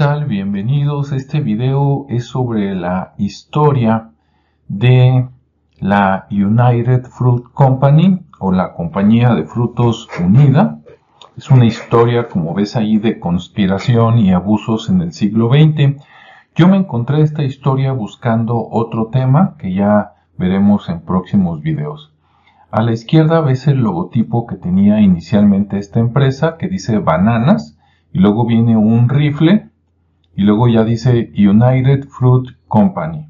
tal? Bienvenidos. Este video es sobre la historia de la United Fruit Company o la compañía de frutos unida. Es una historia, como ves ahí, de conspiración y abusos en el siglo XX. Yo me encontré esta historia buscando otro tema que ya veremos en próximos videos. A la izquierda ves el logotipo que tenía inicialmente esta empresa que dice bananas y luego viene un rifle y luego ya dice United Fruit Company.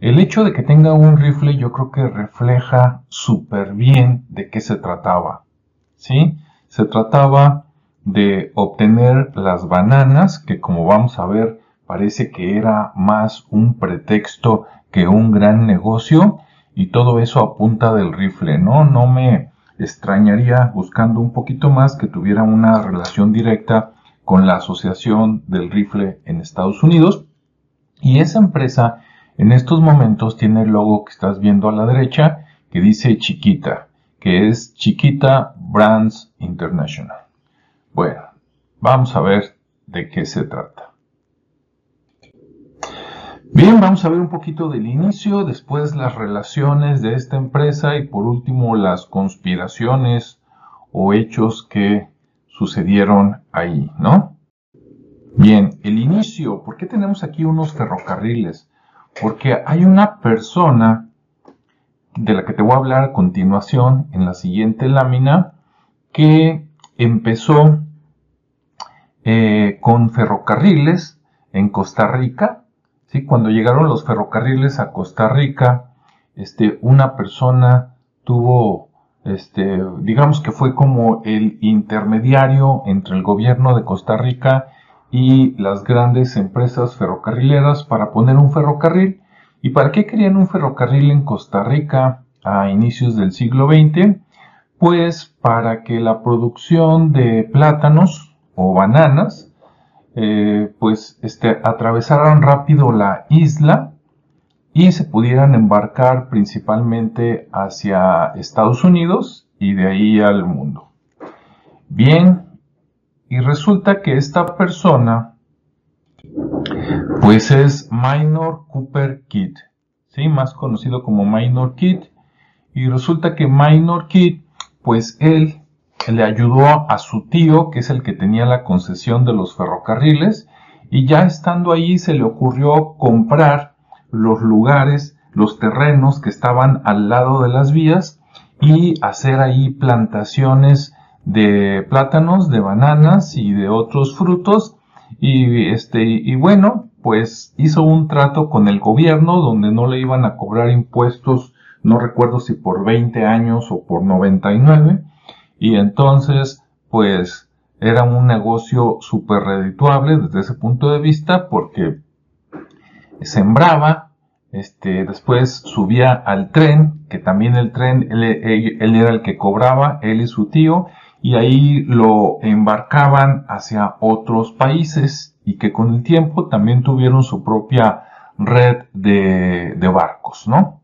El hecho de que tenga un rifle yo creo que refleja súper bien de qué se trataba. ¿Sí? Se trataba de obtener las bananas, que como vamos a ver parece que era más un pretexto que un gran negocio, y todo eso a punta del rifle, ¿no? No me extrañaría buscando un poquito más que tuviera una relación directa con la Asociación del Rifle en Estados Unidos. Y esa empresa en estos momentos tiene el logo que estás viendo a la derecha que dice Chiquita, que es Chiquita Brands International. Bueno, vamos a ver de qué se trata. Bien, vamos a ver un poquito del inicio, después las relaciones de esta empresa y por último las conspiraciones o hechos que sucedieron ahí, ¿no? Bien, el inicio, ¿por qué tenemos aquí unos ferrocarriles? Porque hay una persona de la que te voy a hablar a continuación en la siguiente lámina que empezó eh, con ferrocarriles en Costa Rica. ¿sí? Cuando llegaron los ferrocarriles a Costa Rica, este, una persona tuvo este, digamos que fue como el intermediario entre el gobierno de Costa Rica y las grandes empresas ferrocarrileras para poner un ferrocarril. ¿Y para qué querían un ferrocarril en Costa Rica a inicios del siglo XX? Pues para que la producción de plátanos o bananas eh, pues este, atravesaran rápido la isla y se pudieran embarcar principalmente hacia Estados Unidos y de ahí al mundo. Bien, y resulta que esta persona pues es Minor Cooper Kidd, ¿sí? más conocido como Minor Kidd, y resulta que Minor Kidd pues él le ayudó a su tío, que es el que tenía la concesión de los ferrocarriles, y ya estando ahí se le ocurrió comprar los lugares, los terrenos que estaban al lado de las vías y hacer ahí plantaciones de plátanos, de bananas y de otros frutos. Y este, y bueno, pues hizo un trato con el gobierno donde no le iban a cobrar impuestos, no recuerdo si por 20 años o por 99. Y entonces, pues era un negocio súper redituable desde ese punto de vista porque sembraba, este, después subía al tren, que también el tren, él, era el que cobraba, él y su tío, y ahí lo embarcaban hacia otros países y que con el tiempo también tuvieron su propia red de, de barcos, ¿no?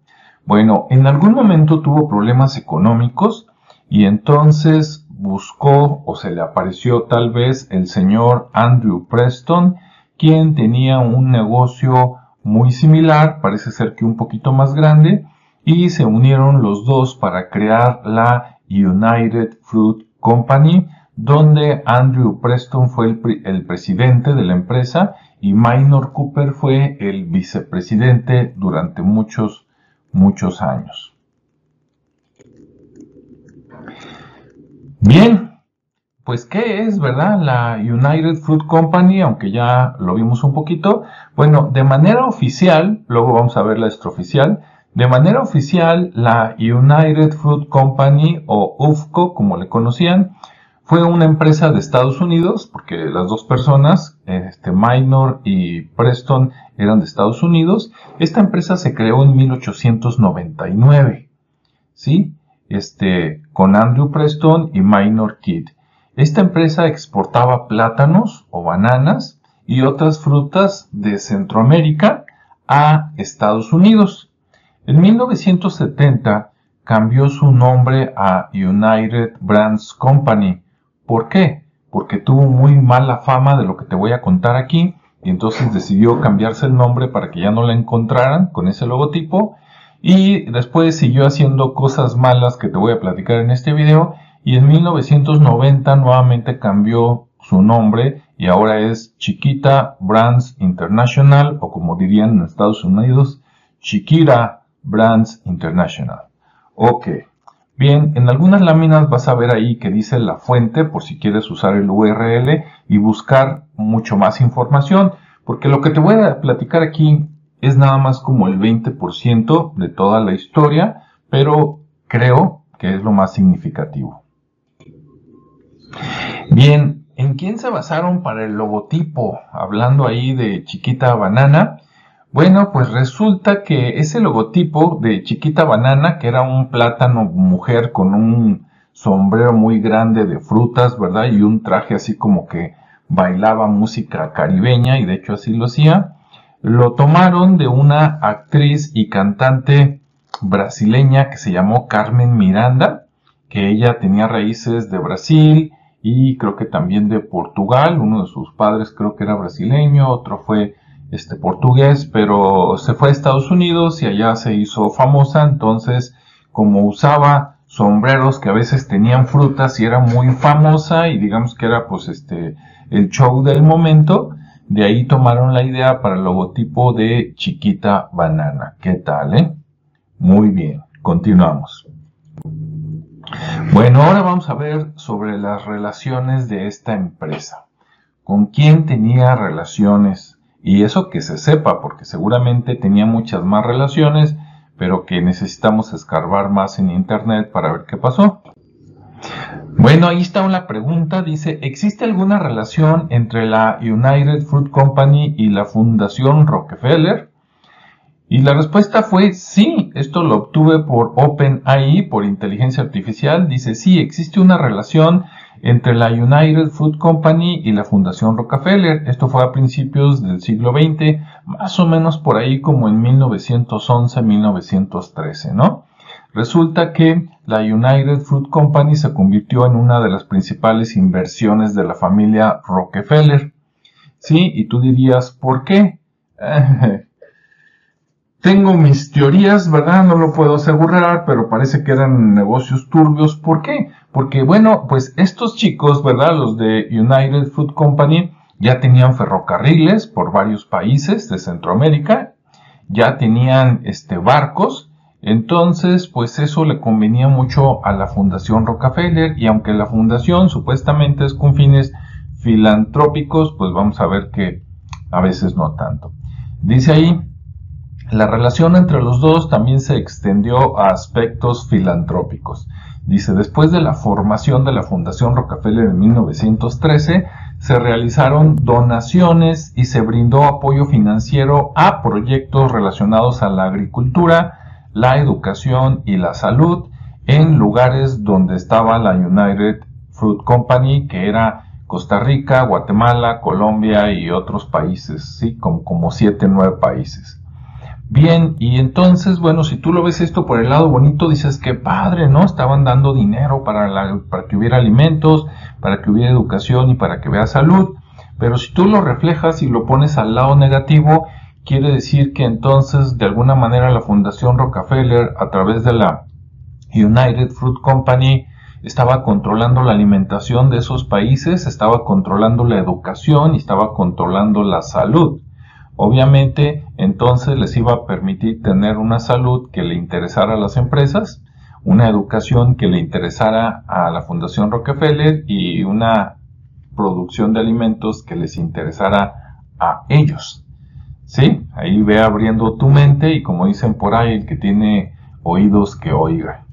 Bueno, en algún momento tuvo problemas económicos y entonces buscó o se le apareció tal vez el señor Andrew Preston, quien tenía un negocio muy similar, parece ser que un poquito más grande, y se unieron los dos para crear la United Fruit Company, donde Andrew Preston fue el, presidente de la empresa y Minor Cooper fue el vicepresidente durante muchos, muchos años. Bien, pues, ¿qué es, verdad? La United Fruit Company, aunque ya lo vimos un poquito. Bueno, de manera oficial, luego vamos a ver la extraoficial. De manera oficial, la United Fruit Company, o UFCO, como le conocían, fue una empresa de Estados Unidos, porque las dos personas, este, Minor y Preston, eran de Estados Unidos. Esta empresa se creó en 1899, ¿sí? Este, con Andrew Preston y Minor Kidd. Esta empresa exportaba plátanos o bananas y otras frutas de Centroamérica a Estados Unidos. En 1970 cambió su nombre a United Brands Company. ¿Por qué? porque tuvo muy mala fama de lo que te voy a contar aquí y entonces decidió cambiarse el nombre para que ya no la encontraran con ese logotipo y después siguió haciendo cosas malas que te voy a platicar en este video y en 1990 nuevamente cambió su nombre y ahora es Chiquita Brands International o como dirían en Estados Unidos, Chiquita Brands International. Ok. Bien, en algunas láminas vas a ver ahí que dice la fuente por si quieres usar el URL y buscar mucho más información, porque lo que te voy a platicar aquí es nada más como el 20% de toda la historia, pero creo que es lo más significativo. Bien, ¿en quién se basaron para el logotipo? Hablando ahí de Chiquita Banana. Bueno, pues resulta que ese logotipo de Chiquita Banana, que era un plátano mujer con un sombrero muy grande de frutas, ¿verdad? Y un traje así como que bailaba música caribeña, y de hecho así lo hacía, lo tomaron de una actriz y cantante brasileña que se llamó Carmen Miranda, que ella tenía raíces de Brasil y creo que también de Portugal. Uno de sus padres creo que era brasileño, otro fue este portugués, pero se fue a Estados Unidos y allá se hizo famosa. Entonces, como usaba sombreros que a veces tenían frutas y era muy famosa y digamos que era pues este el show del momento, de ahí tomaron la idea para el logotipo de Chiquita Banana. ¿Qué tal, eh? Muy bien, continuamos. Bueno, ahora vamos a ver sobre las relaciones de esta empresa. ¿Con quién tenía relaciones? Y eso que se sepa, porque seguramente tenía muchas más relaciones, pero que necesitamos escarbar más en internet para ver qué pasó. Bueno, ahí está una pregunta. Dice, ¿existe alguna relación entre la United Fruit Company y la Fundación Rockefeller? Y la respuesta fue sí. Esto lo obtuve por OpenAI, por inteligencia artificial. Dice, sí, existe una relación entre la United Fruit Company y la Fundación Rockefeller. Esto fue a principios del siglo XX, más o menos por ahí como en 1911-1913, ¿no? Resulta que la United Fruit Company se convirtió en una de las principales inversiones de la familia Rockefeller. Sí, y tú dirías, ¿por qué? Tengo mis teorías, ¿verdad? No lo puedo asegurar, pero parece que eran negocios turbios. ¿Por qué? Porque, bueno, pues estos chicos, ¿verdad? Los de United Fruit Company ya tenían ferrocarriles por varios países de Centroamérica, ya tenían este, barcos, entonces, pues eso le convenía mucho a la Fundación Rockefeller y aunque la fundación supuestamente es con fines filantrópicos, pues vamos a ver que a veces no tanto. Dice ahí, la relación entre los dos también se extendió a aspectos filantrópicos. Dice, después de la formación de la Fundación Rockefeller en 1913, se realizaron donaciones y se brindó apoyo financiero a proyectos relacionados a la agricultura, la educación y la salud en lugares donde estaba la United Fruit Company, que era Costa Rica, Guatemala, Colombia y otros países, ¿sí? Como, como siete, nueve países. Bien, y entonces, bueno, si tú lo ves esto por el lado bonito, dices que padre, ¿no? Estaban dando dinero para, que hubiera alimentos, para que hubiera educación y para que hubiera salud. Pero si tú lo reflejas y lo pones al lado negativo, Quiere decir que entonces de alguna manera la Fundación Rockefeller a través de la United Fruit Company estaba controlando la alimentación de esos países, estaba controlando la educación y estaba controlando la salud. Obviamente, entonces les iba a permitir tener una salud que le interesara a las empresas, una educación que le interesara a la Fundación Rockefeller y una producción de alimentos que les interesara a ellos. ¿Sí? Ahí ve abriendo tu mente y como dicen por ahí, el que tiene oídos que oiga.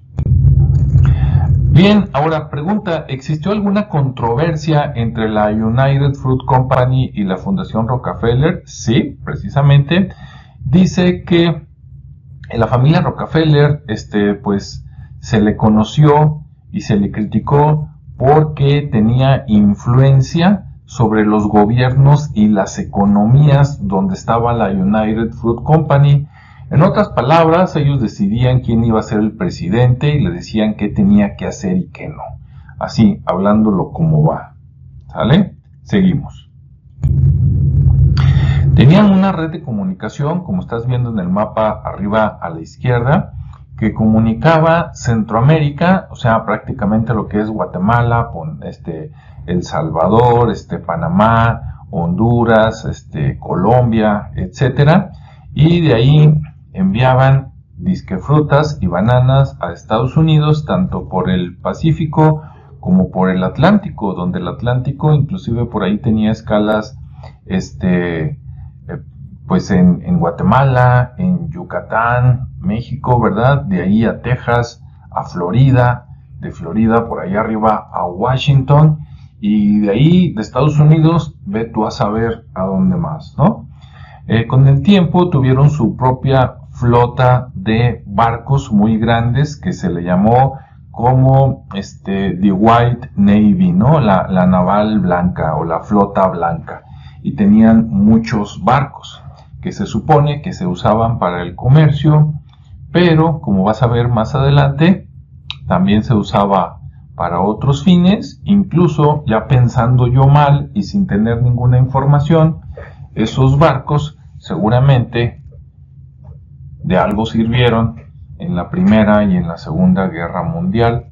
Bien, ahora pregunta, ¿existió alguna controversia entre la United Fruit Company y la Fundación Rockefeller? Sí, precisamente. Dice que en la familia Rockefeller, este, pues, se le conoció y se le criticó porque tenía influencia sobre los gobiernos y las economías donde estaba la United Fruit Company. En otras palabras, ellos decidían quién iba a ser el presidente y le decían qué tenía que hacer y qué no. Así, hablándolo como va. ¿Sale? Seguimos. Tenían una red de comunicación, como estás viendo en el mapa arriba a la izquierda, que comunicaba Centroamérica, o sea, prácticamente lo que es Guatemala, este, El Salvador, este, Panamá, Honduras, este, Colombia, etcétera, y de ahí enviaban disque frutas y bananas a Estados Unidos, tanto por el Pacífico como por el Atlántico, donde el Atlántico inclusive por ahí tenía escalas, este, eh, pues en, Guatemala, en Yucatán, México, ¿verdad? De ahí a Texas, a Florida, de Florida por ahí arriba a Washington y de ahí de Estados Unidos ve tú a saber a dónde más, ¿no? Eh, con el tiempo tuvieron su propia flota de barcos muy grandes que se le llamó como este, The White Navy, ¿no? La, la naval blanca o la flota blanca. Y tenían muchos barcos que se supone que se usaban para el comercio, pero como vas a ver más adelante, también se usaba para otros fines, incluso ya pensando yo mal y sin tener ninguna información, esos barcos seguramente de algo sirvieron en la Primera y en la Segunda Guerra Mundial,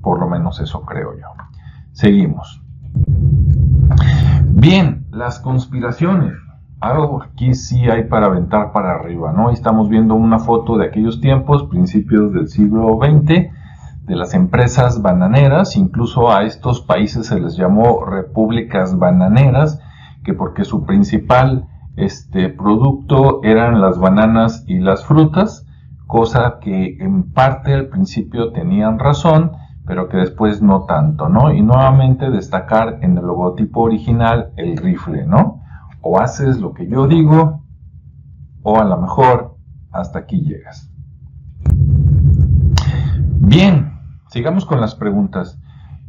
por lo menos eso creo yo. Seguimos. Bien, las conspiraciones. Algo aquí sí hay para aventar para arriba, ¿no? Estamos viendo una foto de aquellos tiempos, principios del siglo XX, de las empresas bananeras, incluso a estos países se les llamó repúblicas bananeras, que porque su principal este producto eran las bananas y las frutas, cosa que en parte al principio tenían razón, pero que después no tanto, ¿no? Y nuevamente destacar en el logotipo original el rifle, ¿no? O haces lo que yo digo, o a lo mejor hasta aquí llegas. Bien, Sigamos con las preguntas.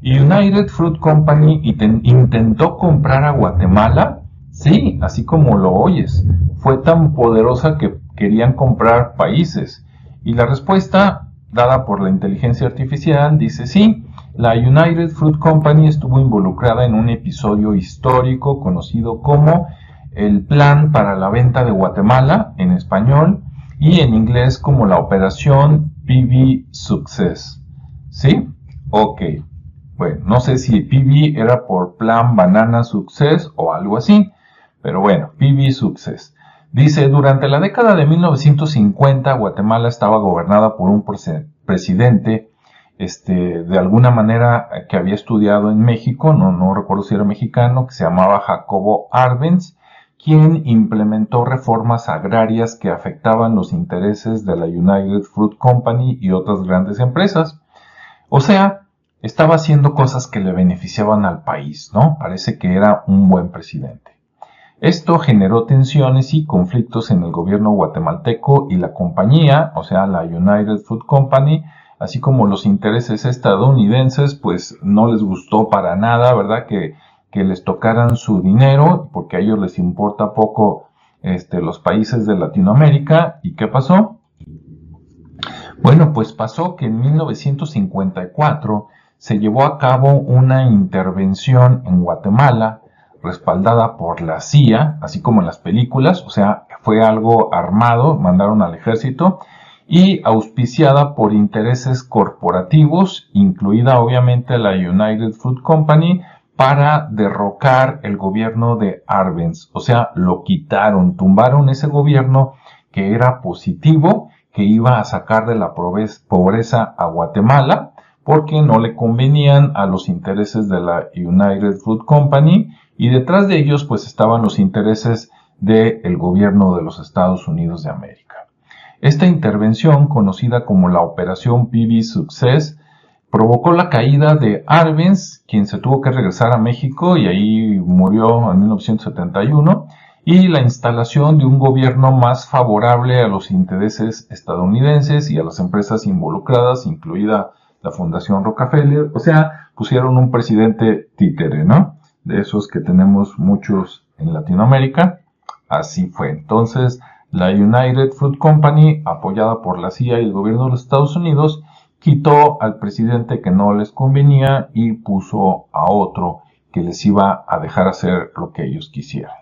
United Fruit Company intentó comprar a Guatemala. Sí, así como lo oyes. Fue tan poderosa que querían comprar países. Y la respuesta dada por la inteligencia artificial dice sí. La United Fruit Company estuvo involucrada en un episodio histórico conocido como el Plan para la Venta de Guatemala en español y en inglés como la Operación PV Success. ¿Sí? Ok. Bueno, no sé si PB era por Plan Banana Success o algo así, pero bueno, PB Success. Dice, durante la década de 1950 Guatemala estaba gobernada por un presidente, este, de alguna manera que había estudiado en México, no, no recuerdo si era mexicano, que se llamaba Jacobo Arbenz, quien implementó reformas agrarias que afectaban los intereses de la United Fruit Company y otras grandes empresas. O sea, estaba haciendo cosas que le beneficiaban al país, ¿no? Parece que era un buen presidente. Esto generó tensiones y conflictos en el gobierno guatemalteco y la compañía, o sea, la United Food Company, así como los intereses estadounidenses, pues no les gustó para nada, ¿verdad? Que, que les tocaran su dinero, porque a ellos les importa poco este, los países de Latinoamérica. ¿Y qué pasó? Bueno, pues pasó que en 1954 se llevó a cabo una intervención en Guatemala respaldada por la CIA, así como en las películas, o sea, fue algo armado, mandaron al ejército y auspiciada por intereses corporativos, incluida obviamente la United Fruit Company, para derrocar el gobierno de Arbenz, o sea, lo quitaron, tumbaron ese gobierno que era positivo que iba a sacar de la pobreza a Guatemala porque no le convenían a los intereses de la United Food Company y detrás de ellos pues estaban los intereses del gobierno de los Estados Unidos de América. Esta intervención, conocida como la Operación PB Success, provocó la caída de Arbenz, quien se tuvo que regresar a México y ahí murió en 1971, y la instalación de un gobierno más favorable a los intereses estadounidenses y a las empresas involucradas, incluida la Fundación Rockefeller. O sea, pusieron un presidente títere, ¿no? De esos que tenemos muchos en Latinoamérica. Así fue. Entonces, la United Fruit Company, apoyada por la CIA y el gobierno de los Estados Unidos, quitó al presidente que no les convenía y puso a otro que les iba a dejar hacer lo que ellos quisieran.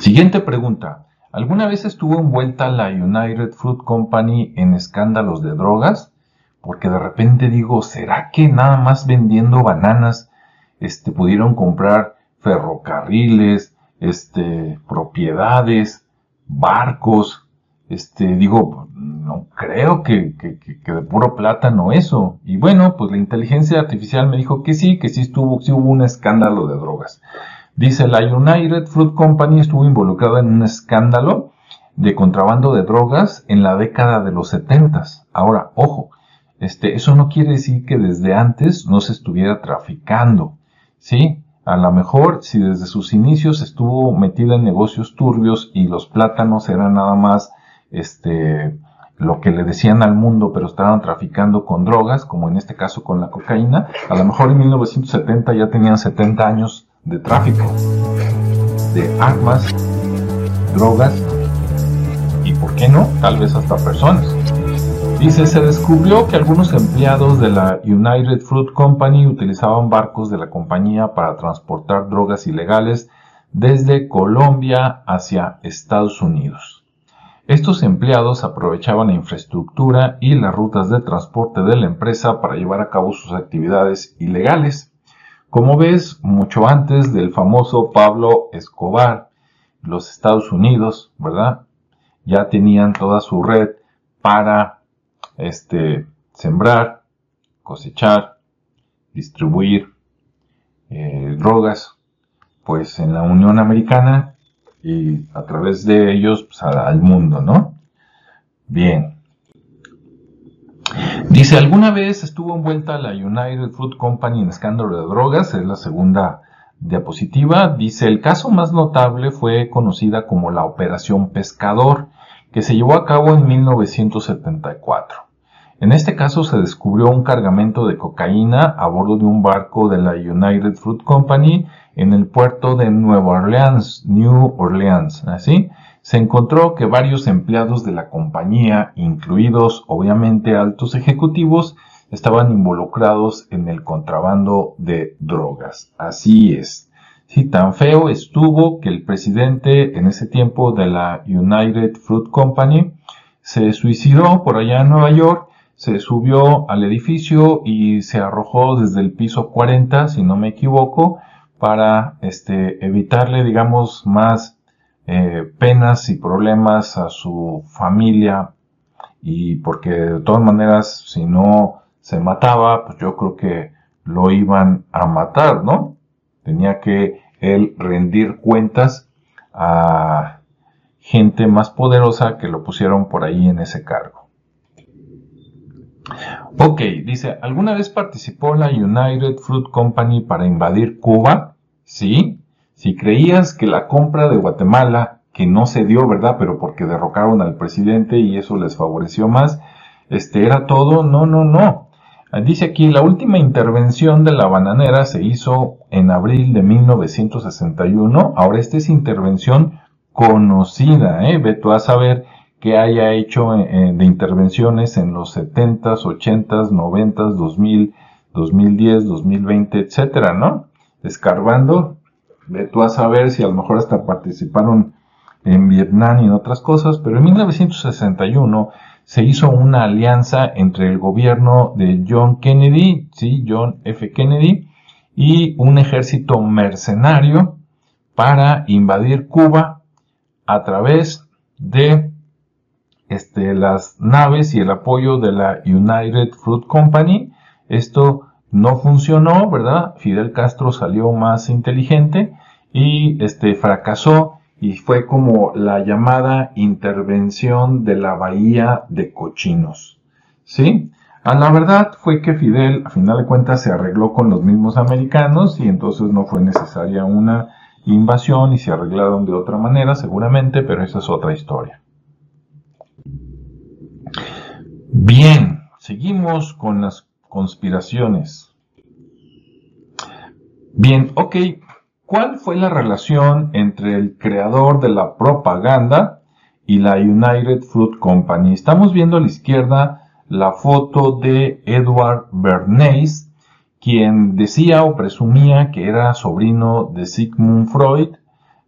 Siguiente pregunta. ¿Alguna vez estuvo envuelta la United Fruit Company en escándalos de drogas? Porque de repente digo, ¿será que nada más vendiendo bananas este, pudieron comprar ferrocarriles, este, propiedades, barcos? Este, digo, no creo que, de puro plátano eso. Y bueno, pues la inteligencia artificial me dijo que sí, que sí estuvo, sí hubo un escándalo de drogas. Dice, la United Fruit Company estuvo involucrada en un escándalo de contrabando de drogas en la década de los 70. Ahora, ojo, este, eso no quiere decir que desde antes no se estuviera traficando. ¿Sí? A lo mejor, si desde sus inicios estuvo metida en negocios turbios y los plátanos eran nada más, este, lo que le decían al mundo, pero estaban traficando con drogas, como en este caso con la cocaína, a lo mejor en 1970 ya tenían 70 años de tráfico de armas, drogas y, ¿por qué no?, tal vez hasta personas. Dice, se descubrió que algunos empleados de la United Fruit Company utilizaban barcos de la compañía para transportar drogas ilegales desde Colombia hacia Estados Unidos. Estos empleados aprovechaban la infraestructura y las rutas de transporte de la empresa para llevar a cabo sus actividades ilegales. Como ves, mucho antes del famoso Pablo Escobar, los Estados Unidos, ¿verdad? Ya tenían toda su red para este, sembrar, cosechar, distribuir eh, drogas, pues en la Unión Americana y a través de ellos pues, al mundo, ¿no? Bien. Dice, alguna vez estuvo envuelta la United Fruit Company en escándalo de drogas, es la segunda diapositiva. Dice, el caso más notable fue conocida como la Operación Pescador, que se llevó a cabo en 1974. En este caso se descubrió un cargamento de cocaína a bordo de un barco de la United Fruit Company en el puerto de Nueva Orleans, New Orleans, ¿así? se encontró que varios empleados de la compañía, incluidos obviamente altos ejecutivos, estaban involucrados en el contrabando de drogas. Así es. Sí, tan feo estuvo que el presidente en ese tiempo de la United Fruit Company se suicidó por allá en Nueva York, se subió al edificio y se arrojó desde el piso 40, si no me equivoco, para este, evitarle, digamos, más eh, penas y problemas a su familia y porque de todas maneras si no se mataba, pues yo creo que lo iban a matar, ¿no? Tenía que él rendir cuentas a gente más poderosa que lo pusieron por ahí en ese cargo. Ok, dice, ¿alguna vez participó la United Fruit Company para invadir Cuba? Sí. Si creías que la compra de Guatemala, que no se dio, ¿verdad? Pero porque derrocaron al presidente y eso les favoreció más, este era todo, no, no, no. Dice aquí, la última intervención de la bananera se hizo en abril de 1961. Ahora esta es intervención conocida, ¿eh? Ve tú a saber que haya hecho eh, de intervenciones en los 70s, 80s, 90s, 2000, 2010, 2020, etcétera, ¿no? Escarbando Ve tú a saber si a lo mejor hasta participaron en Vietnam y en otras cosas, pero en 1961 se hizo una alianza entre el gobierno de John Kennedy, sí, John F. Kennedy, y un ejército mercenario para invadir Cuba a través de este, las naves y el apoyo de la United Fruit Company. Esto no funcionó, ¿verdad? Fidel Castro salió más inteligente y este fracasó y fue como la llamada intervención de la bahía de cochinos. ¿Sí? A la verdad fue que Fidel, a final de cuentas, se arregló con los mismos americanos y entonces no fue necesaria una invasión y se arreglaron de otra manera, seguramente, pero esa es otra historia. Bien, seguimos con las conspiraciones. Bien, ok, ¿cuál fue la relación entre el creador de la propaganda y la United Fruit Company? Estamos viendo a la izquierda la foto de Edward Bernays, quien decía o presumía que era sobrino de Sigmund Freud,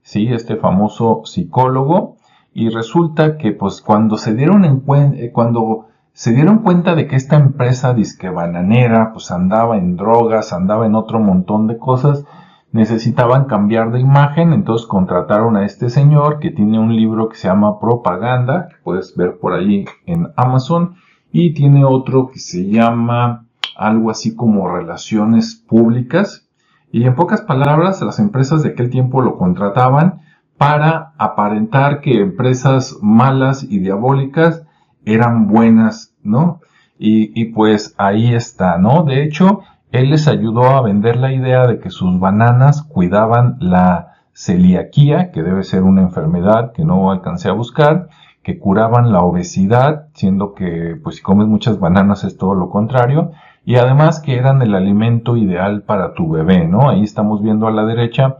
¿sí? este famoso psicólogo, y resulta que pues cuando se dieron en eh, cuando se dieron cuenta de que esta empresa disque bananera pues andaba en drogas, andaba en otro montón de cosas, necesitaban cambiar de imagen, entonces contrataron a este señor que tiene un libro que se llama Propaganda, que puedes ver por ahí en Amazon, y tiene otro que se llama algo así como Relaciones Públicas. Y en pocas palabras, las empresas de aquel tiempo lo contrataban para aparentar que empresas malas y diabólicas eran buenas, ¿no? Y, y pues ahí está, ¿no? De hecho, él les ayudó a vender la idea de que sus bananas cuidaban la celiaquía, que debe ser una enfermedad que no alcancé a buscar, que curaban la obesidad, siendo que pues si comes muchas bananas es todo lo contrario, y además que eran el alimento ideal para tu bebé, ¿no? Ahí estamos viendo a la derecha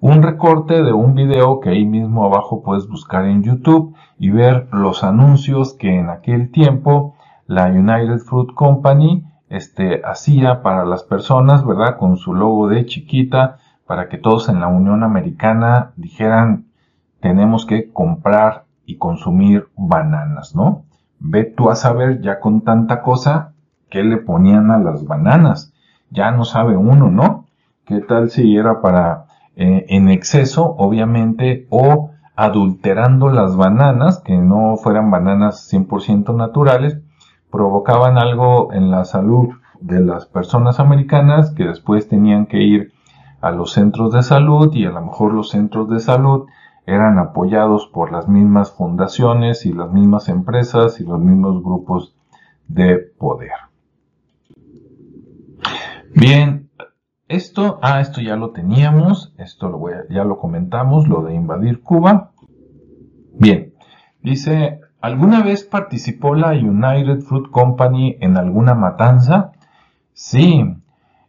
un recorte de un video que ahí mismo abajo puedes buscar en YouTube y ver los anuncios que en aquel tiempo la United Fruit Company este, hacía para las personas, ¿verdad? Con su logo de chiquita, para que todos en la Unión Americana dijeran, tenemos que comprar y consumir bananas, ¿no? Ve tú a saber ya con tanta cosa qué le ponían a las bananas. Ya no sabe uno, ¿no? ¿Qué tal si era para eh, en exceso, obviamente, o adulterando las bananas, que no fueran bananas 100% naturales, provocaban algo en la salud de las personas americanas que después tenían que ir a los centros de salud y a lo mejor los centros de salud eran apoyados por las mismas fundaciones y las mismas empresas y los mismos grupos de poder. Bien, esto, ah, esto ya lo teníamos, esto lo ya lo comentamos, lo de invadir Cuba. Bien, dice ¿Alguna vez participó la United Fruit Company en alguna matanza? Sí.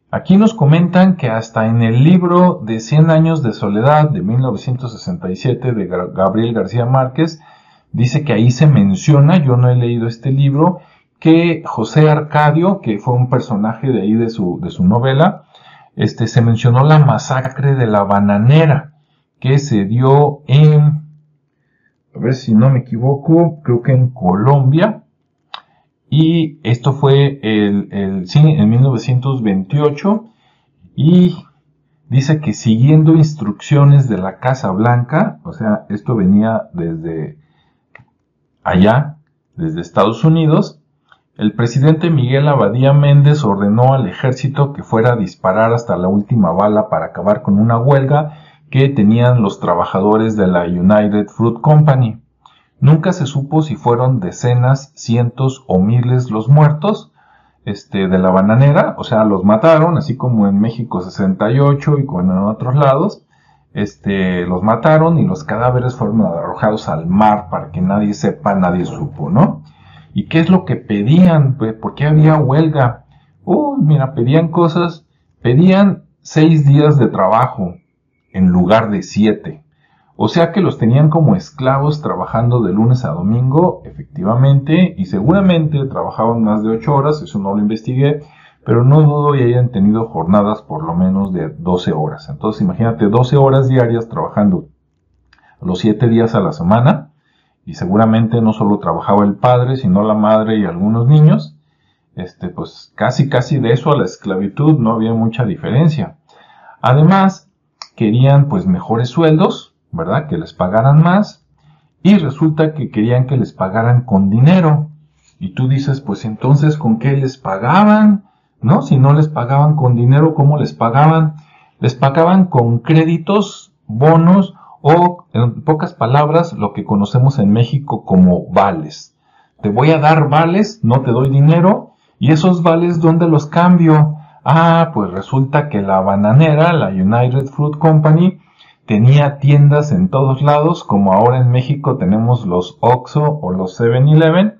Aquí nos comentan que hasta en el libro de 100 años de soledad de 1967 de Gabriel García Márquez, dice que ahí se menciona, yo no he leído este libro, que José Arcadio, que fue un personaje de ahí de su, de su novela, este, se mencionó la masacre de la bananera que se dio en a ver si no me equivoco, creo que en Colombia. Y esto fue el, el, en 1928. Y dice que siguiendo instrucciones de la Casa Blanca, o sea, esto venía desde allá, desde Estados Unidos, el presidente Miguel Abadía Méndez ordenó al ejército que fuera a disparar hasta la última bala para acabar con una huelga que tenían los trabajadores de la United Fruit Company. Nunca se supo si fueron decenas, cientos o miles los muertos este, de la bananera, o sea, los mataron, así como en México 68 y como en otros lados, este, los mataron y los cadáveres fueron arrojados al mar para que nadie sepa, nadie supo, ¿no? ¿Y qué es lo que pedían? Pues, ¿Por qué había huelga? Uy, mira, pedían cosas, pedían seis días de trabajo, en lugar de siete. O sea que los tenían como esclavos trabajando de lunes a domingo, efectivamente, y seguramente trabajaban más de ocho horas, eso no lo investigué, pero no dudo y hayan tenido jornadas por lo menos de 12 horas. Entonces imagínate 12 horas diarias trabajando los siete días a la semana, y seguramente no solo trabajaba el padre, sino la madre y algunos niños, este, pues casi casi de eso a la esclavitud no había mucha diferencia. Además, querían pues mejores sueldos, ¿verdad? Que les pagaran más y resulta que querían que les pagaran con dinero. Y tú dices, pues entonces, ¿con qué les pagaban? ¿No? Si no les pagaban con dinero, ¿cómo les pagaban? Les pagaban con créditos, bonos o, en pocas palabras, lo que conocemos en México como vales. Te voy a dar vales, no te doy dinero, y esos vales, ¿dónde los cambio? Ah, pues resulta que la bananera, la United Fruit Company, tenía tiendas en todos lados, como ahora en México tenemos los OXO o los 7-Eleven,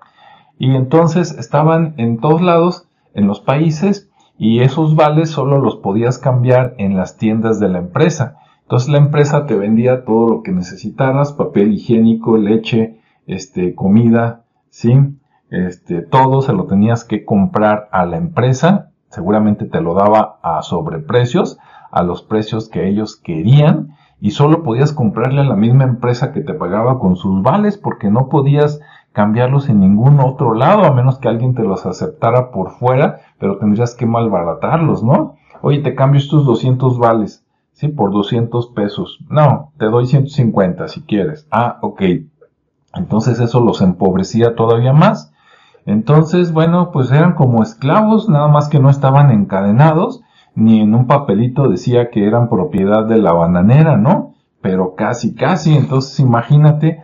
y entonces estaban en todos lados, en los países, y esos vales solo los podías cambiar en las tiendas de la empresa. Entonces la empresa te vendía todo lo que necesitaras, papel higiénico, leche, este, comida, ¿sí? Este, todo se lo tenías que comprar a la empresa seguramente te lo daba a sobreprecios, a los precios que ellos querían, y solo podías comprarle a la misma empresa que te pagaba con sus vales, porque no podías cambiarlos en ningún otro lado, a menos que alguien te los aceptara por fuera, pero tendrías que malbaratarlos, ¿no? Oye, te cambio estos 200 vales, ¿sí? Por 200 pesos. No, te doy 150 si quieres. Ah, ok. Entonces eso los empobrecía todavía más. Entonces, bueno, pues eran como esclavos, nada más que no estaban encadenados, ni en un papelito decía que eran propiedad de la bananera, ¿no? Pero casi, casi. Entonces, imagínate,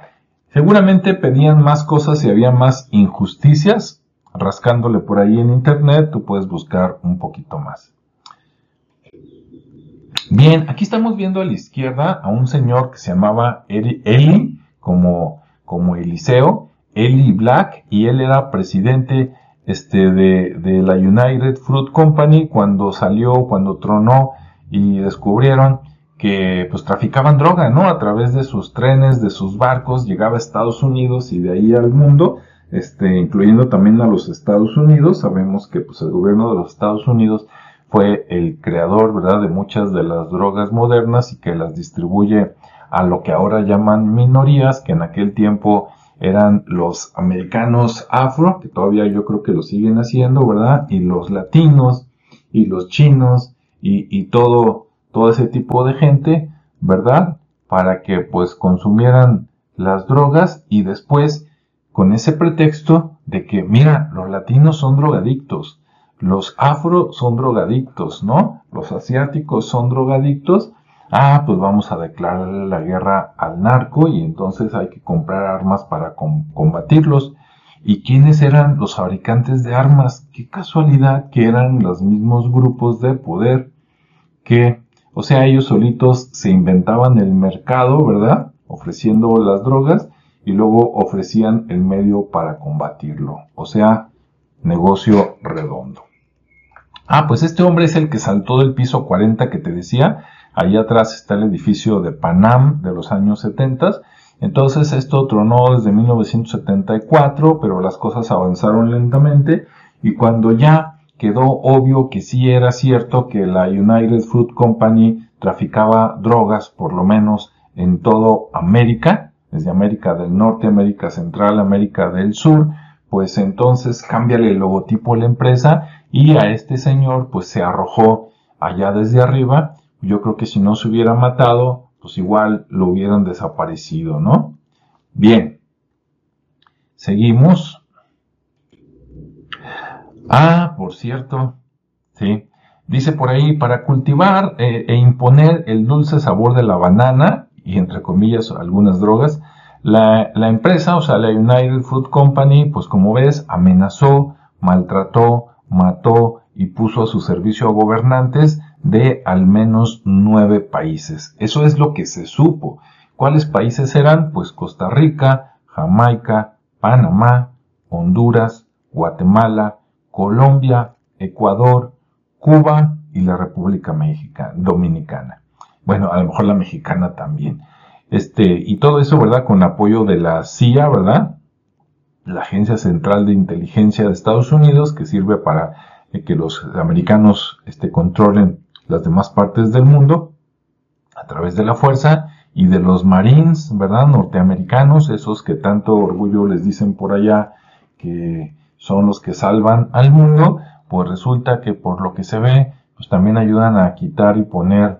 seguramente pedían más cosas y había más injusticias. Rascándole por ahí en internet, tú puedes buscar un poquito más. Bien, aquí estamos viendo a la izquierda a un señor que se llamaba Eli, como, como Eliseo, Eli Black, y él era presidente este, de, de, la United Fruit Company cuando salió, cuando tronó y descubrieron que pues traficaban droga, ¿no? A través de sus trenes, de sus barcos, llegaba a Estados Unidos y de ahí al mundo, este, incluyendo también a los Estados Unidos. Sabemos que pues el gobierno de los Estados Unidos fue el creador, ¿verdad?, de muchas de las drogas modernas y que las distribuye a lo que ahora llaman minorías, que en aquel tiempo eran los americanos afro, que todavía yo creo que lo siguen haciendo, ¿verdad? Y los latinos y los chinos y, y todo, todo ese tipo de gente, ¿verdad? Para que pues consumieran las drogas y después con ese pretexto de que, mira, los latinos son drogadictos, los afro son drogadictos, ¿no? Los asiáticos son drogadictos. Ah, pues vamos a declararle la guerra al narco y entonces hay que comprar armas para combatirlos. ¿Y quiénes eran los fabricantes de armas? Qué casualidad que eran los mismos grupos de poder que, o sea, ellos solitos se inventaban el mercado, ¿verdad? Ofreciendo las drogas y luego ofrecían el medio para combatirlo. O sea, negocio redondo. Ah, pues este hombre es el que saltó del piso 40 que te decía. Ahí atrás está el edificio de Panam de los años 70. Entonces esto tronó desde 1974, pero las cosas avanzaron lentamente y cuando ya quedó obvio que sí era cierto que la United Fruit Company traficaba drogas, por lo menos en todo América, desde América del Norte, América Central, América del Sur, pues entonces cámbiale el logotipo a la empresa y a este señor pues se arrojó allá desde arriba. Yo creo que si no se hubiera matado, pues igual lo hubieran desaparecido, ¿no? Bien. Seguimos. Ah, por cierto, sí. Dice por ahí, para cultivar eh, e imponer el dulce sabor de la banana, y entre comillas algunas drogas, la, la empresa, o sea, la United Fruit Company, pues como ves, amenazó, maltrató, mató y puso a su servicio a gobernantes de al menos nueve países. Eso es lo que se supo. ¿Cuáles países eran? Pues Costa Rica, Jamaica, Panamá, Honduras, Guatemala, Colombia, Ecuador, Cuba y la República Mexicana, Dominicana. Bueno, a lo mejor la mexicana también. Este, y todo eso, ¿verdad? Con apoyo de la CIA, ¿verdad? la Agencia Central de Inteligencia de Estados Unidos, que sirve para eh, que los americanos este, controlen las demás partes del mundo a través de la fuerza, y de los Marines, ¿verdad? Norteamericanos, esos que tanto orgullo les dicen por allá que son los que salvan al mundo, pues resulta que por lo que se ve, pues también ayudan a quitar y poner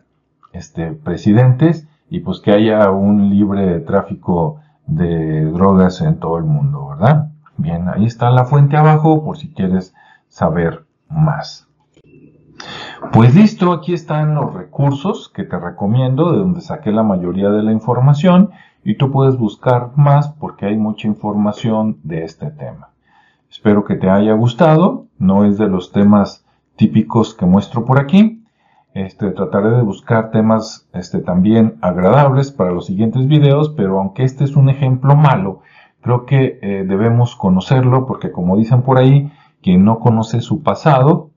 este, presidentes y pues que haya un libre tráfico de drogas en todo el mundo, ¿verdad? Bien, ahí está la fuente abajo por si quieres saber más. Pues listo, aquí están los recursos que te recomiendo, de donde saqué la mayoría de la información y tú puedes buscar más porque hay mucha información de este tema. Espero que te haya gustado, no es de los temas típicos que muestro por aquí, este, trataré de buscar temas este, también agradables para los siguientes videos, pero aunque este es un ejemplo malo, creo que eh, debemos conocerlo porque como dicen por ahí, quien no conoce su pasado,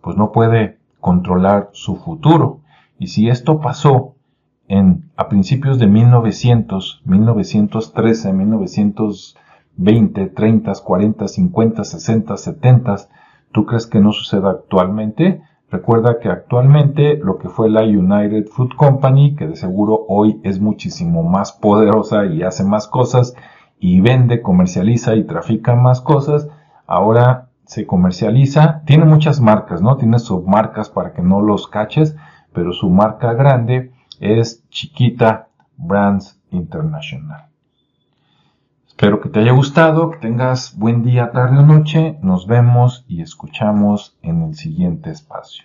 pues no puede controlar su futuro. Y si esto pasó en, a principios de 1900, 1913, 1920, 30, 40, 50, 60, 70, ¿Tú crees que no suceda actualmente? Recuerda que actualmente lo que fue la United Fruit Company, que de seguro hoy es muchísimo más poderosa y hace más cosas y vende, comercializa y trafica más cosas, ahora se comercializa, tiene muchas marcas, ¿no? Tiene submarcas para que no los caches, pero su marca grande es Chiquita Brands International. Espero que te haya gustado, que tengas buen día, tarde o noche. Nos vemos y escuchamos en el siguiente espacio.